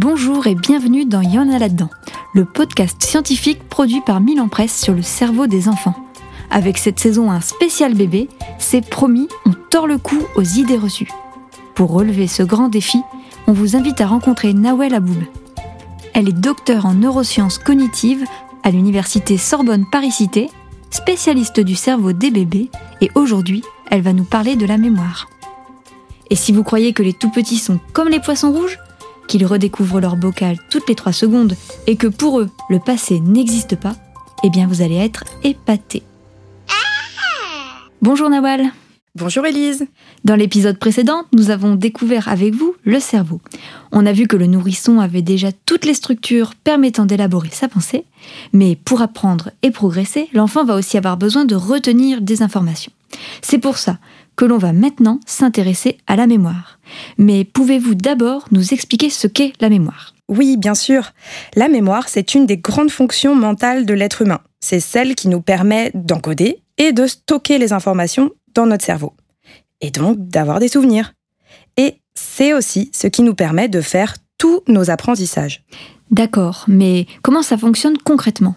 Bonjour et bienvenue dans Y'en a là-dedans, le podcast scientifique produit par Milan Presse sur le cerveau des enfants. Avec cette saison un spécial bébé, c'est promis, on tord le cou aux idées reçues. Pour relever ce grand défi, on vous invite à rencontrer Nawel Aboub. Elle est docteure en neurosciences cognitives à l'université Sorbonne Paris-Cité, spécialiste du cerveau des bébés, et aujourd'hui, elle va nous parler de la mémoire. Et si vous croyez que les tout petits sont comme les poissons rouges, qu'ils redécouvrent leur bocal toutes les 3 secondes et que pour eux, le passé n'existe pas, eh bien vous allez être épatés. Bonjour Nawal. Bonjour Élise. Dans l'épisode précédent, nous avons découvert avec vous le cerveau. On a vu que le nourrisson avait déjà toutes les structures permettant d'élaborer sa pensée, mais pour apprendre et progresser, l'enfant va aussi avoir besoin de retenir des informations. C'est pour ça que l'on va maintenant s'intéresser à la mémoire. Mais pouvez-vous d'abord nous expliquer ce qu'est la mémoire? Oui, bien sûr. La mémoire, c'est une des grandes fonctions mentales de l'être humain. C'est celle qui nous permet d'encoder et de stocker les informations dans notre cerveau. Et donc d'avoir des souvenirs. Et c'est aussi ce qui nous permet de faire tous nos apprentissages. D'accord, mais comment ça fonctionne concrètement?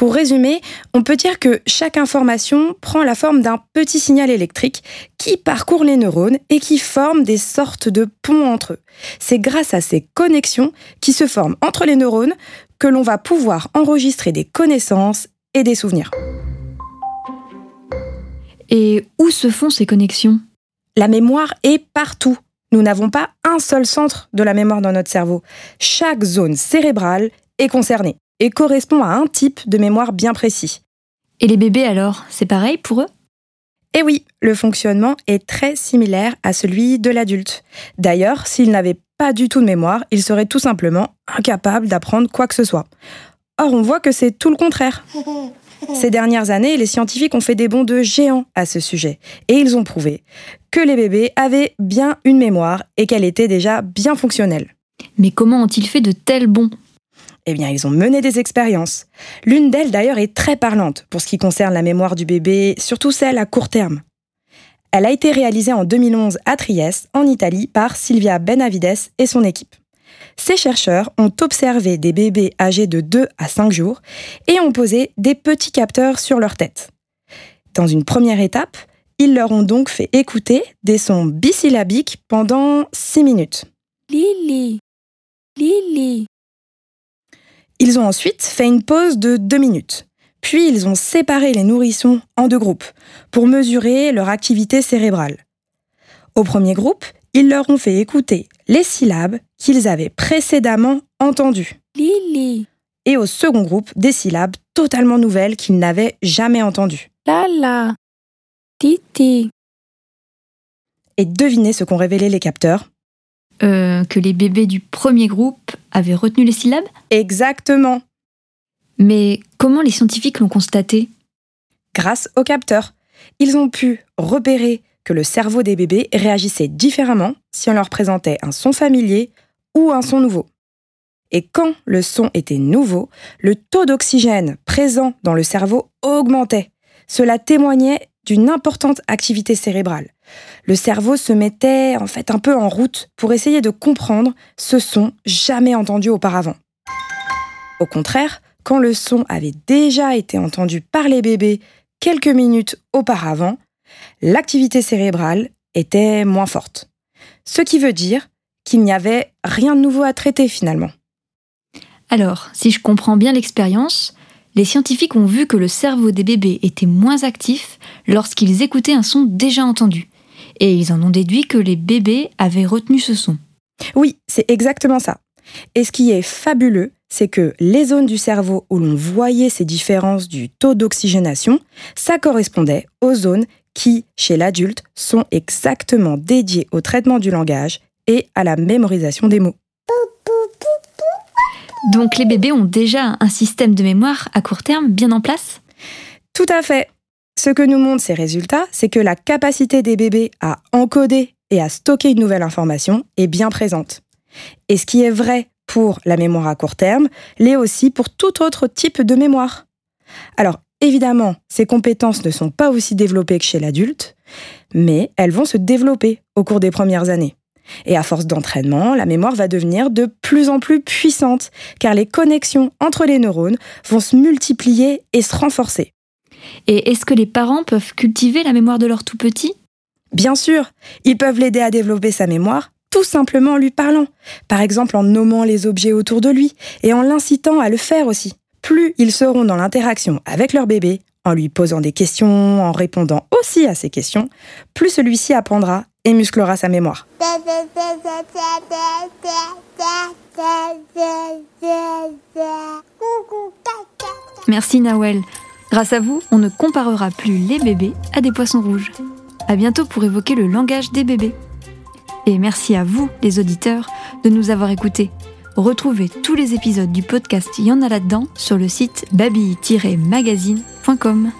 Pour résumer, on peut dire que chaque information prend la forme d'un petit signal électrique qui parcourt les neurones et qui forme des sortes de ponts entre eux. C'est grâce à ces connexions qui se forment entre les neurones que l'on va pouvoir enregistrer des connaissances et des souvenirs. Et où se font ces connexions? La mémoire est partout. Nous n'avons pas un seul centre de la mémoire dans notre cerveau. Chaque zone cérébrale est concernée et correspond à un type de mémoire bien précis. Et les bébés alors, c'est pareil pour eux? Eh oui, le fonctionnement est très similaire à celui de l'adulte. D'ailleurs, s'ils n'avaient pas du tout de mémoire, ils seraient tout simplement incapables d'apprendre quoi que ce soit. Or, on voit que c'est tout le contraire. Ces dernières années, les scientifiques ont fait des bonds de géants à ce sujet, et ils ont prouvé que les bébés avaient bien une mémoire et qu'elle était déjà bien fonctionnelle. Mais comment ont-ils fait de tels bonds eh bien, ils ont mené des expériences. L'une d'elles, d'ailleurs, est très parlante pour ce qui concerne la mémoire du bébé, surtout celle à court terme. Elle a été réalisée en 2011 à Trieste, en Italie, par Silvia Benavides et son équipe. Ces chercheurs ont observé des bébés âgés de 2 à 5 jours et ont posé des petits capteurs sur leur tête. Dans une première étape, ils leur ont donc fait écouter des sons bisyllabiques pendant 6 minutes. Lili. Ils ont ensuite fait une pause de 2 minutes. Puis ils ont séparé les nourrissons en deux groupes pour mesurer leur activité cérébrale. Au premier groupe, ils leur ont fait écouter les syllabes qu'ils avaient précédemment entendues. Lili. Et au second groupe, des syllabes totalement nouvelles qu'ils n'avaient jamais entendues. Lala. Titi. Et devinez ce qu'ont révélé les capteurs? Euh, Que les bébés du premier groupe avaient retenu les syllabes Exactement. Mais comment les scientifiques l'ont constaté? Grâce aux capteurs. Ils ont pu repérer que le cerveau des bébés réagissait différemment si on leur présentait un son familier ou un son nouveau. Et quand le son était nouveau, le taux d'oxygène présent dans le cerveau augmentait. Cela témoignait d'une importante activité cérébrale. Le cerveau se mettait en fait un peu en route pour essayer de comprendre ce son jamais entendu auparavant. Au contraire, quand le son avait déjà été entendu par les bébés quelques minutes auparavant, l'activité cérébrale était moins forte. Ce qui veut dire qu'il n'y avait rien de nouveau à traiter finalement. Alors, si je comprends bien l'expérience, les scientifiques ont vu que le cerveau des bébés était moins actif lorsqu'ils écoutaient un son déjà entendu. Et ils en ont déduit que les bébés avaient retenu ce son. Oui, c'est exactement ça. Et ce qui est fabuleux, c'est que les zones du cerveau où l'on voyait ces différences du taux d'oxygénation, ça correspondait aux zones qui, chez l'adulte, sont exactement dédiées au traitement du langage et à la mémorisation des mots. Donc les bébés ont déjà un système de mémoire à court terme bien en place? Tout à fait. Ce que nous montrent ces résultats, c'est que la capacité des bébés à encoder et à stocker une nouvelle information est bien présente. Et ce qui est vrai pour la mémoire à court terme l'est aussi pour tout autre type de mémoire. Alors évidemment, ces compétences ne sont pas aussi développées que chez l'adulte, mais elles vont se développer au cours des premières années. Et à force d'entraînement, la mémoire va devenir de plus en plus puissante, car les connexions entre les neurones vont se multiplier et se renforcer. Et est-ce que les parents peuvent cultiver la mémoire de leur tout petit Bien sûr, ils peuvent l'aider à développer sa mémoire tout simplement en lui parlant, par exemple en nommant les objets autour de lui et en l'incitant à le faire aussi. Plus ils seront dans l'interaction avec leur bébé, en lui posant des questions, en répondant aussi à ses questions, plus celui-ci apprendra et musclera sa mémoire. Merci Nawel. Grâce à vous, on ne comparera plus les bébés à des poissons rouges. À bientôt pour évoquer le langage des bébés. Et merci à vous, les auditeurs, de nous avoir écoutés. Retrouvez tous les épisodes du podcast Y en a là-dedans sur le site baby-magazine.com.